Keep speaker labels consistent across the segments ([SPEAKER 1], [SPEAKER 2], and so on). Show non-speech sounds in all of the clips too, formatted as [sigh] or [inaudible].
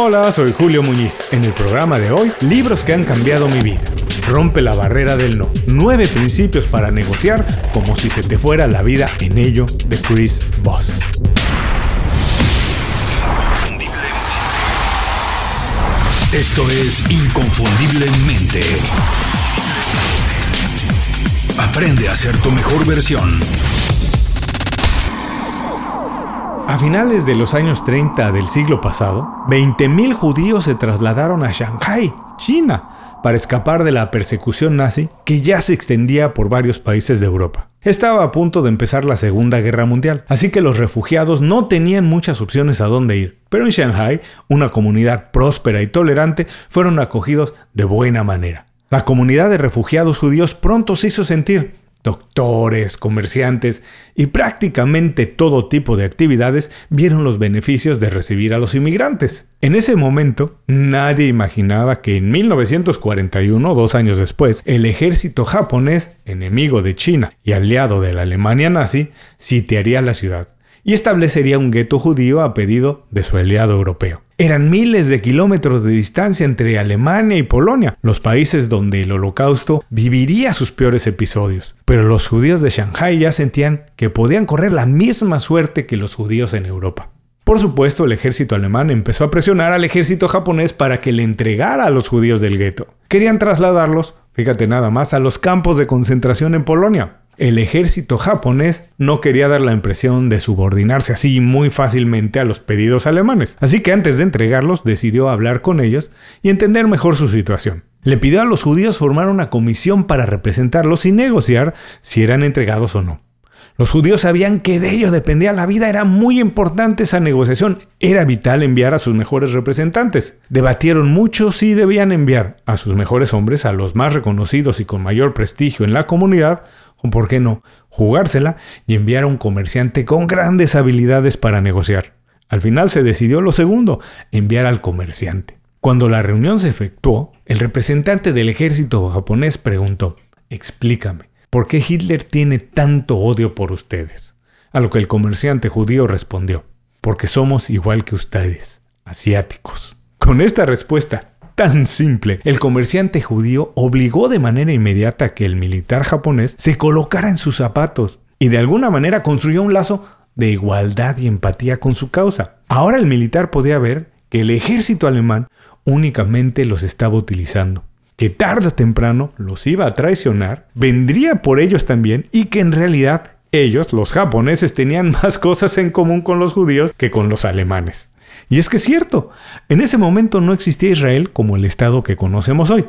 [SPEAKER 1] Hola, soy Julio Muñiz. En el programa de hoy, libros que han cambiado mi vida. Rompe la barrera del no. Nueve principios para negociar como si se te fuera la vida en ello de Chris Voss.
[SPEAKER 2] Esto es Inconfundiblemente. Aprende a ser tu mejor versión.
[SPEAKER 1] A finales de los años 30 del siglo pasado, 20.000 judíos se trasladaron a Shanghai, China, para escapar de la persecución nazi que ya se extendía por varios países de Europa. Estaba a punto de empezar la Segunda Guerra Mundial, así que los refugiados no tenían muchas opciones a dónde ir. Pero en Shanghai, una comunidad próspera y tolerante, fueron acogidos de buena manera. La comunidad de refugiados judíos pronto se hizo sentir, doctores, comerciantes y prácticamente todo tipo de actividades vieron los beneficios de recibir a los inmigrantes. En ese momento, nadie imaginaba que en 1941, dos años después, el ejército japonés, enemigo de China y aliado de la Alemania nazi, sitiaría la ciudad y establecería un gueto judío a pedido de su aliado europeo. Eran miles de kilómetros de distancia entre Alemania y Polonia, los países donde el holocausto viviría sus peores episodios. Pero los judíos de Shanghai ya sentían que podían correr la misma suerte que los judíos en Europa. Por supuesto, el ejército alemán empezó a presionar al ejército japonés para que le entregara a los judíos del gueto. Querían trasladarlos, fíjate nada más, a los campos de concentración en Polonia el ejército japonés no quería dar la impresión de subordinarse así muy fácilmente a los pedidos alemanes, así que antes de entregarlos decidió hablar con ellos y entender mejor su situación. Le pidió a los judíos formar una comisión para representarlos y negociar si eran entregados o no. Los judíos sabían que de ello dependía la vida, era muy importante esa negociación, era vital enviar a sus mejores representantes. Debatieron mucho si debían enviar a sus mejores hombres, a los más reconocidos y con mayor prestigio en la comunidad, o por qué no, jugársela y enviar a un comerciante con grandes habilidades para negociar. Al final se decidió lo segundo, enviar al comerciante. Cuando la reunión se efectuó, el representante del ejército japonés preguntó, explícame, ¿por qué Hitler tiene tanto odio por ustedes? A lo que el comerciante judío respondió, porque somos igual que ustedes, asiáticos. Con esta respuesta tan simple. El comerciante judío obligó de manera inmediata a que el militar japonés se colocara en sus zapatos y de alguna manera construyó un lazo de igualdad y empatía con su causa. Ahora el militar podía ver que el ejército alemán únicamente los estaba utilizando, que tarde o temprano los iba a traicionar, vendría por ellos también y que en realidad ellos, los japoneses, tenían [laughs] más cosas en común con los judíos que con los alemanes. Y es que es cierto, en ese momento no existía Israel como el Estado que conocemos hoy,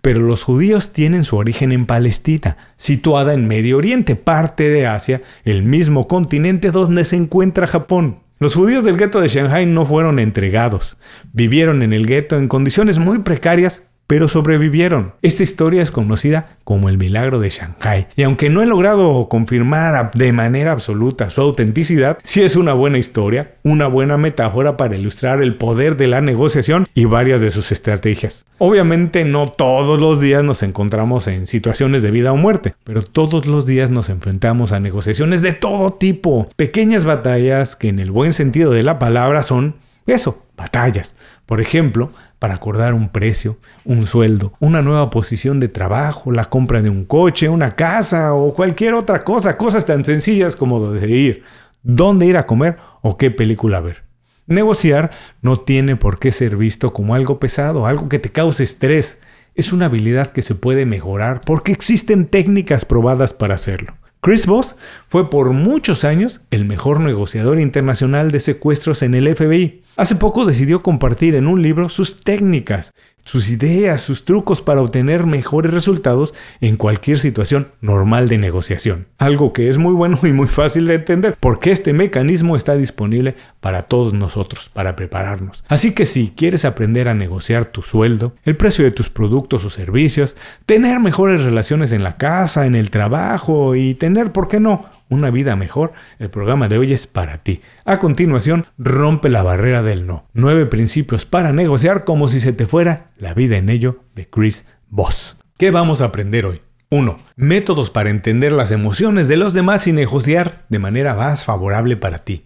[SPEAKER 1] pero los judíos tienen su origen en Palestina, situada en Medio Oriente, parte de Asia, el mismo continente donde se encuentra Japón. Los judíos del gueto de Shanghai no fueron entregados, vivieron en el gueto en condiciones muy precarias pero sobrevivieron. Esta historia es conocida como el milagro de Shanghai, y aunque no he logrado confirmar de manera absoluta su autenticidad, sí es una buena historia, una buena metáfora para ilustrar el poder de la negociación y varias de sus estrategias. Obviamente no todos los días nos encontramos en situaciones de vida o muerte, pero todos los días nos enfrentamos a negociaciones de todo tipo, pequeñas batallas que en el buen sentido de la palabra son eso, batallas. Por ejemplo, para acordar un precio, un sueldo, una nueva posición de trabajo, la compra de un coche, una casa o cualquier otra cosa, cosas tan sencillas como decidir dónde ir a comer o qué película ver. Negociar no tiene por qué ser visto como algo pesado, algo que te cause estrés. Es una habilidad que se puede mejorar porque existen técnicas probadas para hacerlo. Chris Voss fue por muchos años el mejor negociador internacional de secuestros en el FBI. Hace poco decidió compartir en un libro sus técnicas, sus ideas, sus trucos para obtener mejores resultados en cualquier situación normal de negociación. Algo que es muy bueno [laughs] y muy fácil de entender, porque este mecanismo está disponible para todos nosotros, para prepararnos. Así que si quieres aprender a negociar tu sueldo, el precio de tus productos o servicios, tener mejores relaciones en la casa, en el trabajo y tener, ¿por qué no?, una vida mejor, el programa de hoy es para ti. A continuación, rompe la barrera del no. Nueve principios para negociar como si se te fuera la vida en ello de Chris Voss. ¿Qué vamos a aprender hoy? 1. Métodos para entender las emociones de los demás y negociar de manera más favorable para ti.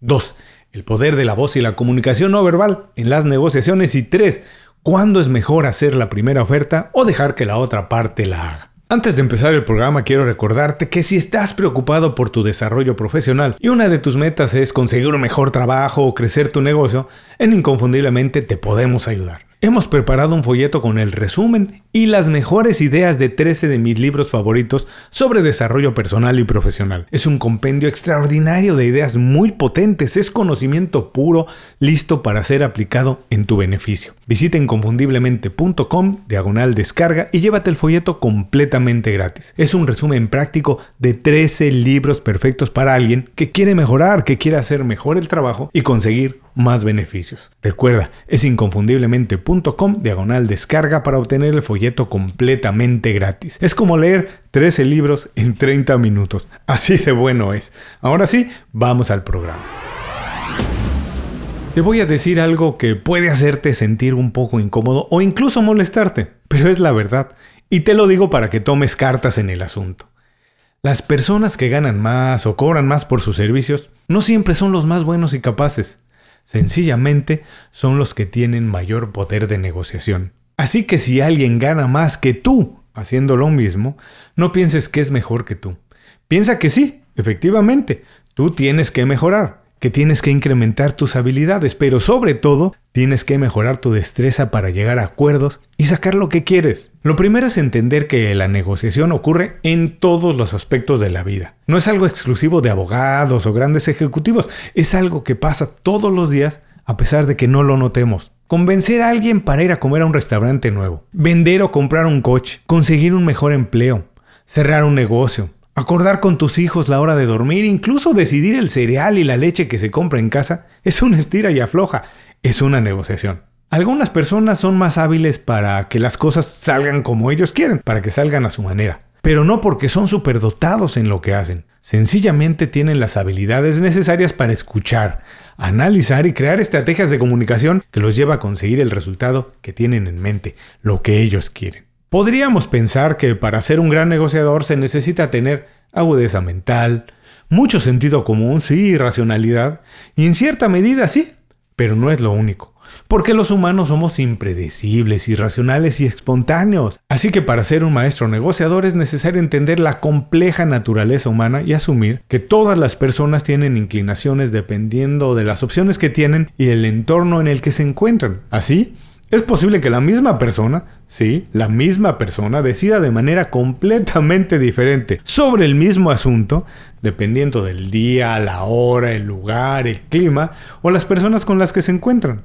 [SPEAKER 1] 2. el poder de la voz y la comunicación no verbal en las negociaciones. Y 3. ¿Cuándo es mejor hacer la primera oferta o dejar que la otra parte la haga? Antes de empezar el programa quiero recordarte que si estás preocupado por tu desarrollo profesional y una de tus metas es conseguir un mejor trabajo o crecer tu negocio, en Inconfundiblemente te podemos ayudar. Hemos preparado un folleto con el resumen y las mejores ideas de 13 de mis libros favoritos sobre desarrollo personal y profesional. Es un compendio extraordinario de ideas muy potentes, es conocimiento puro, listo para ser aplicado en tu beneficio. Visita inconfundiblemente.com, diagonal descarga y llévate el folleto completamente gratis. Es un resumen práctico de 13 libros perfectos para alguien que quiere mejorar, que quiere hacer mejor el trabajo y conseguir más beneficios. Recuerda, es inconfundiblemente.com diagonal descarga para obtener el completamente gratis. Es como leer 13 libros en 30 minutos. Así de bueno es. Ahora sí, vamos al programa. Te voy a decir algo que puede hacerte sentir un poco incómodo o incluso molestarte, pero es la verdad. Y te lo digo para que tomes cartas en el asunto. Las personas que ganan más o cobran más por sus servicios no siempre son los más buenos y capaces. Sencillamente son los que tienen mayor poder de negociación. Así que si alguien gana más que tú haciendo lo mismo, no pienses que es mejor que tú. Piensa que sí, efectivamente, tú tienes que mejorar que tienes que incrementar tus habilidades, pero sobre todo tienes que mejorar tu destreza para llegar a acuerdos y sacar lo que quieres. Lo primero es entender que la negociación ocurre en todos los aspectos de la vida. No es algo exclusivo de abogados o grandes ejecutivos, es algo que pasa todos los días a pesar de que no lo notemos. Convencer a alguien para ir a comer a un restaurante nuevo, vender o comprar un coche, conseguir un mejor empleo, cerrar un negocio, Acordar con tus hijos la hora de dormir, incluso decidir el cereal y la leche que se compra en casa, es una estira y afloja, es una negociación. Algunas personas son más hábiles para que las cosas salgan como ellos quieren, para que salgan a su manera, pero no porque son superdotados en lo que hacen. Sencillamente tienen las habilidades necesarias para escuchar, analizar y crear estrategias de comunicación que los lleva a conseguir el resultado que tienen en mente, lo que ellos quieren. Podríamos pensar que para ser un gran negociador se necesita tener agudeza mental, mucho sentido común, sí, racionalidad, y en cierta medida sí, pero no es lo único. Porque los humanos somos impredecibles, irracionales y espontáneos. Así que para ser un maestro negociador es necesario entender la compleja naturaleza humana y asumir que todas las personas tienen inclinaciones dependiendo de las opciones que tienen y el entorno en el que se encuentran. Así, es posible que la misma persona, sí, la misma persona decida de manera completamente diferente sobre el mismo asunto, dependiendo del día, la hora, el lugar, el clima o las personas con las que se encuentran.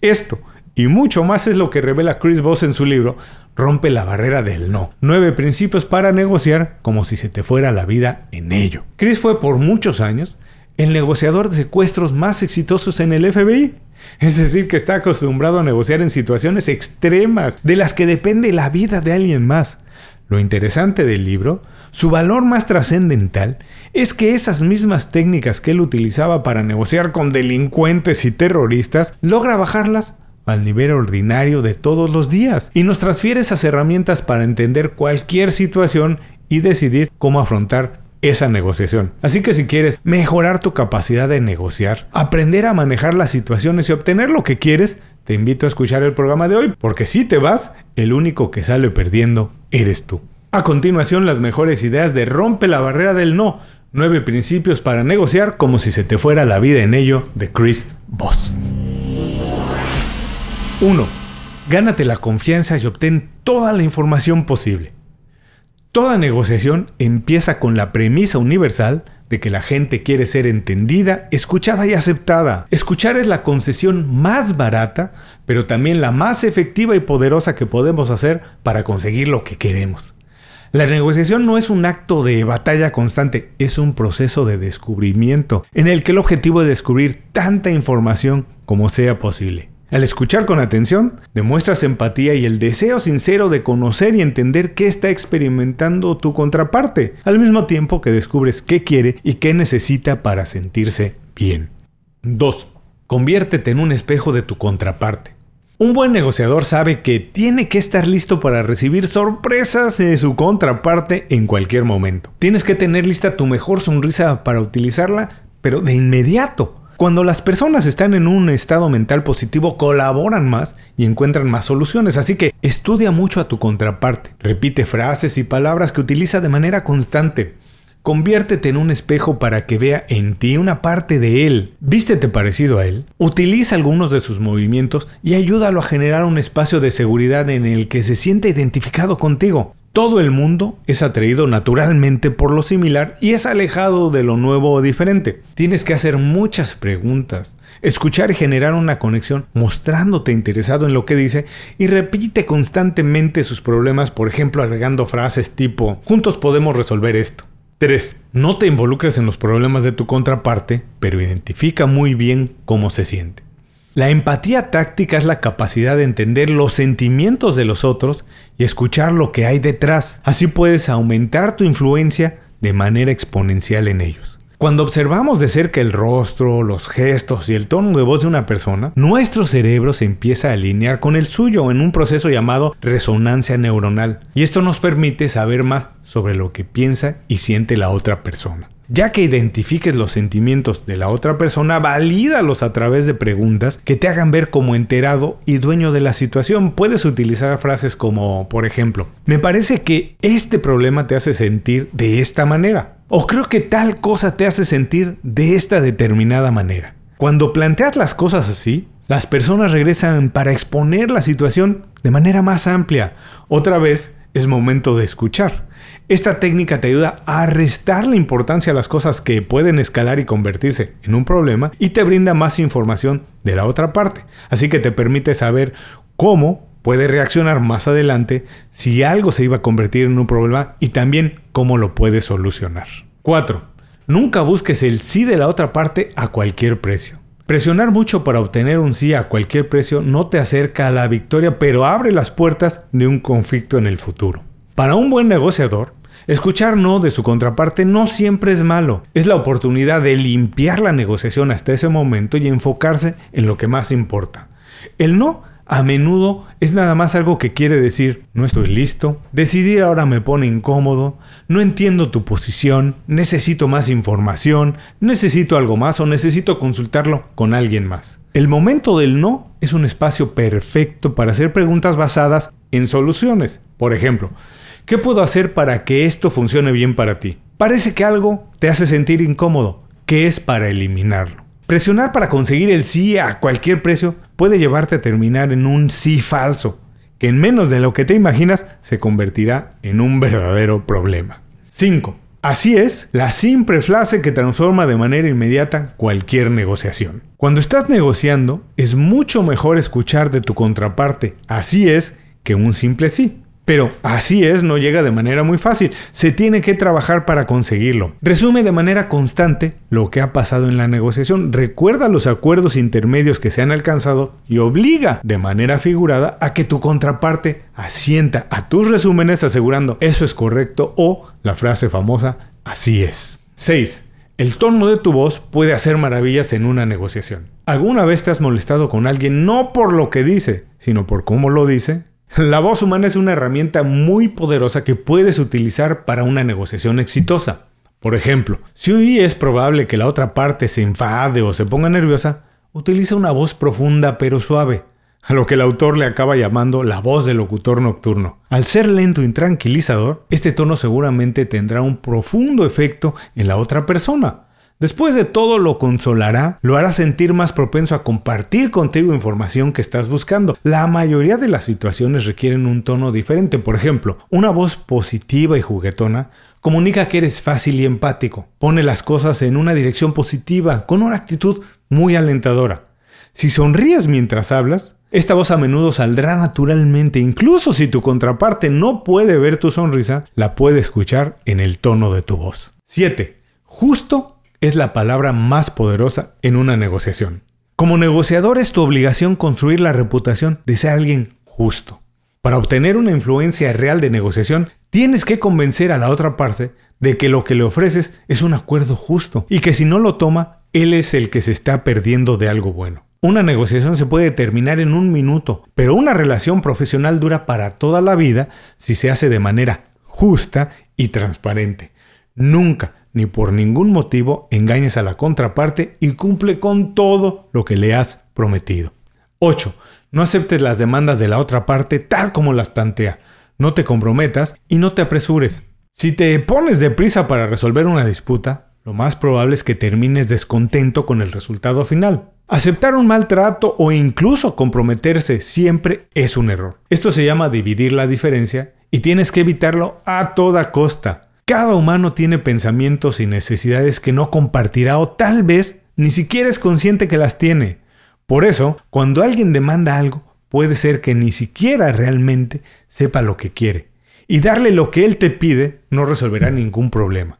[SPEAKER 1] Esto y mucho más es lo que revela Chris Voss en su libro Rompe la barrera del no. Nueve principios para negociar como si se te fuera la vida en ello. Chris fue por muchos años el negociador de secuestros más exitosos en el FBI es decir, que está acostumbrado a negociar en situaciones extremas, de las que depende la vida de alguien más. Lo interesante del libro, su valor más trascendental, es que esas mismas técnicas que él utilizaba para negociar con delincuentes y terroristas, logra bajarlas al nivel ordinario de todos los días y nos transfiere esas herramientas para entender cualquier situación y decidir cómo afrontar esa negociación. Así que si quieres mejorar tu capacidad de negociar, aprender a manejar las situaciones y obtener lo que quieres, te invito a escuchar el programa de hoy, porque si te vas, el único que sale perdiendo eres tú. A continuación, las mejores ideas de Rompe la barrera del no. Nueve principios para negociar como si se te fuera la vida en ello de Chris Voss. 1. Gánate la confianza y obtén toda la información posible. Toda negociación empieza con la premisa universal de que la gente quiere ser entendida, escuchada y aceptada. Escuchar es la concesión más barata, pero también la más efectiva y poderosa que podemos hacer para conseguir lo que queremos. La negociación no es un acto de batalla constante, es un proceso de descubrimiento, en el que el objetivo es descubrir tanta información como sea posible. Al escuchar con atención, demuestras empatía y el deseo sincero de conocer y entender qué está experimentando tu contraparte, al mismo tiempo que descubres qué quiere y qué necesita para sentirse bien. 2. Conviértete en un espejo de tu contraparte. Un buen negociador sabe que tiene que estar listo para recibir sorpresas de su contraparte en cualquier momento. Tienes que tener lista tu mejor sonrisa para utilizarla, pero de inmediato. Cuando las personas están en un estado mental positivo, colaboran más y encuentran más soluciones. Así que estudia mucho a tu contraparte. Repite frases y palabras que utiliza de manera constante. Conviértete en un espejo para que vea en ti una parte de él. Vístete parecido a él. Utiliza algunos de sus movimientos y ayúdalo a generar un espacio de seguridad en el que se siente identificado contigo. Todo el mundo es atraído naturalmente por lo similar y es alejado de lo nuevo o diferente. Tienes que hacer muchas preguntas, escuchar y generar una conexión mostrándote interesado en lo que dice y repite constantemente sus problemas, por ejemplo agregando frases tipo, juntos podemos resolver esto. 3. No te involucres en los problemas de tu contraparte, pero identifica muy bien cómo se siente. La empatía táctica es la capacidad de entender los sentimientos de los otros y escuchar lo que hay detrás. Así puedes aumentar tu influencia de manera exponencial en ellos. Cuando observamos de cerca el rostro, los gestos y el tono de voz de una persona, nuestro cerebro se empieza a alinear con el suyo en un proceso llamado resonancia neuronal. Y esto nos permite saber más sobre lo que piensa y siente la otra persona. Ya que identifiques los sentimientos de la otra persona, valídalos a través de preguntas que te hagan ver como enterado y dueño de la situación. Puedes utilizar frases como, por ejemplo, me parece que este problema te hace sentir de esta manera. O creo que tal cosa te hace sentir de esta determinada manera. Cuando planteas las cosas así, las personas regresan para exponer la situación de manera más amplia. Otra vez, es momento de escuchar. Esta técnica te ayuda a restar la importancia a las cosas que pueden escalar y convertirse en un problema y te brinda más información de la otra parte. Así que te permite saber cómo puede reaccionar más adelante si algo se iba a convertir en un problema y también cómo lo puedes solucionar. 4. Nunca busques el sí de la otra parte a cualquier precio. Presionar mucho para obtener un sí a cualquier precio no te acerca a la victoria, pero abre las puertas de un conflicto en el futuro. Para un buen negociador, escuchar no de su contraparte no siempre es malo. Es la oportunidad de limpiar la negociación hasta ese momento y enfocarse en lo que más importa. El no a menudo es nada más algo que quiere decir no estoy listo, decidir ahora me pone incómodo, no entiendo tu posición, necesito más información, necesito algo más o necesito consultarlo con alguien más. El momento del no es un espacio perfecto para hacer preguntas basadas en soluciones. Por ejemplo, ¿qué puedo hacer para que esto funcione bien para ti? Parece que algo te hace sentir incómodo. ¿Qué es para eliminarlo? Presionar para conseguir el sí a cualquier precio puede llevarte a terminar en un sí falso, que en menos de lo que te imaginas se convertirá en un verdadero problema. 5. Así es la simple frase que transforma de manera inmediata cualquier negociación. Cuando estás negociando, es mucho mejor escuchar de tu contraparte así es que un simple sí. Pero así es, no llega de manera muy fácil. Se tiene que trabajar para conseguirlo. Resume de manera constante lo que ha pasado en la negociación. Recuerda los acuerdos intermedios que se han alcanzado y obliga de manera figurada a que tu contraparte asienta a tus resúmenes asegurando eso es correcto o la frase famosa así es. 6. El tono de tu voz puede hacer maravillas en una negociación. ¿Alguna vez te has molestado con alguien no por lo que dice, sino por cómo lo dice? La voz humana es una herramienta muy poderosa que puedes utilizar para una negociación exitosa. Por ejemplo, si es probable que la otra parte se enfade o se ponga nerviosa, utiliza una voz profunda pero suave, a lo que el autor le acaba llamando la voz del locutor nocturno. Al ser lento y tranquilizador, este tono seguramente tendrá un profundo efecto en la otra persona. Después de todo lo consolará, lo hará sentir más propenso a compartir contigo información que estás buscando. La mayoría de las situaciones requieren un tono diferente. Por ejemplo, una voz positiva y juguetona comunica que eres fácil y empático. Pone las cosas en una dirección positiva, con una actitud muy alentadora. Si sonríes mientras hablas, esta voz a menudo saldrá naturalmente, incluso si tu contraparte no puede ver tu sonrisa, la puede escuchar en el tono de tu voz. 7. Justo es la palabra más poderosa en una negociación. Como negociador es tu obligación construir la reputación de ser alguien justo. Para obtener una influencia real de negociación, tienes que convencer a la otra parte de que lo que le ofreces es un acuerdo justo y que si no lo toma, él es el que se está perdiendo de algo bueno. Una negociación se puede terminar en un minuto, pero una relación profesional dura para toda la vida si se hace de manera justa y transparente. Nunca, ni por ningún motivo engañes a la contraparte y cumple con todo lo que le has prometido. 8. No aceptes las demandas de la otra parte tal como las plantea. No te comprometas y no te apresures. Si te pones deprisa para resolver una disputa, lo más probable es que termines descontento con el resultado final. Aceptar un maltrato o incluso comprometerse siempre es un error. Esto se llama dividir la diferencia y tienes que evitarlo a toda costa. Cada humano tiene pensamientos y necesidades que no compartirá o tal vez ni siquiera es consciente que las tiene. Por eso, cuando alguien demanda algo, puede ser que ni siquiera realmente sepa lo que quiere. Y darle lo que él te pide no resolverá ningún problema.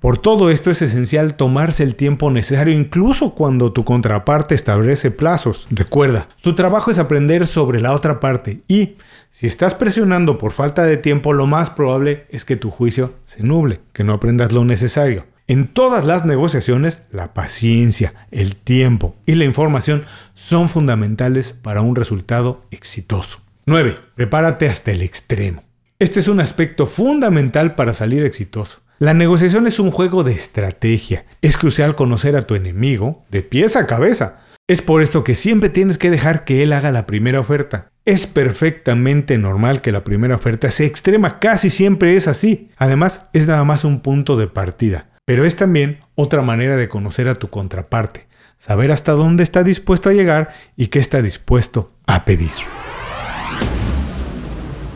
[SPEAKER 1] Por todo esto es esencial tomarse el tiempo necesario incluso cuando tu contraparte establece plazos. Recuerda, tu trabajo es aprender sobre la otra parte y si estás presionando por falta de tiempo, lo más probable es que tu juicio se nuble, que no aprendas lo necesario. En todas las negociaciones, la paciencia, el tiempo y la información son fundamentales para un resultado exitoso. 9. Prepárate hasta el extremo. Este es un aspecto fundamental para salir exitoso. La negociación es un juego de estrategia. Es crucial conocer a tu enemigo de pies a cabeza. Es por esto que siempre tienes que dejar que él haga la primera oferta. Es perfectamente normal que la primera oferta sea extrema, casi siempre es así. Además, es nada más un punto de partida. Pero es también otra manera de conocer a tu contraparte, saber hasta dónde está dispuesto a llegar y qué está dispuesto a pedir.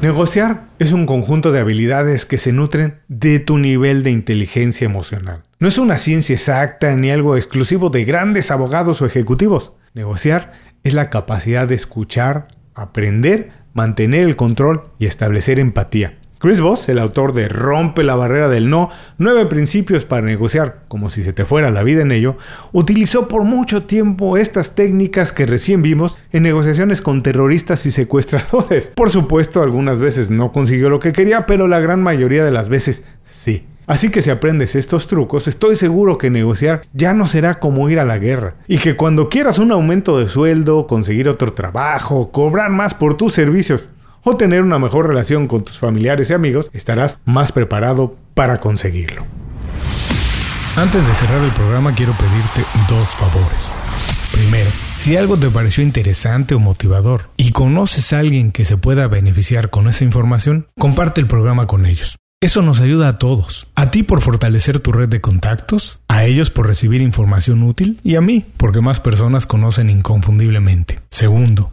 [SPEAKER 1] Negociar es un conjunto de habilidades que se nutren de tu nivel de inteligencia emocional. No es una ciencia exacta ni algo exclusivo de grandes abogados o ejecutivos. Negociar es la capacidad de escuchar, aprender, mantener el control y establecer empatía. Chris Voss, el autor de Rompe la barrera del no, nueve principios para negociar como si se te fuera la vida en ello, utilizó por mucho tiempo estas técnicas que recién vimos en negociaciones con terroristas y secuestradores. Por supuesto, algunas veces no consiguió lo que quería, pero la gran mayoría de las veces sí. Así que si aprendes estos trucos, estoy seguro que negociar ya no será como ir a la guerra. Y que cuando quieras un aumento de sueldo, conseguir otro trabajo, cobrar más por tus servicios, o tener una mejor relación con tus familiares y amigos, estarás más preparado para conseguirlo. Antes de cerrar el programa quiero pedirte dos favores. Primero, si algo te pareció interesante o motivador y conoces a alguien que se pueda beneficiar con esa información, comparte el programa con ellos. Eso nos ayuda a todos. A ti por fortalecer tu red de contactos, a ellos por recibir información útil y a mí porque más personas conocen inconfundiblemente. Segundo,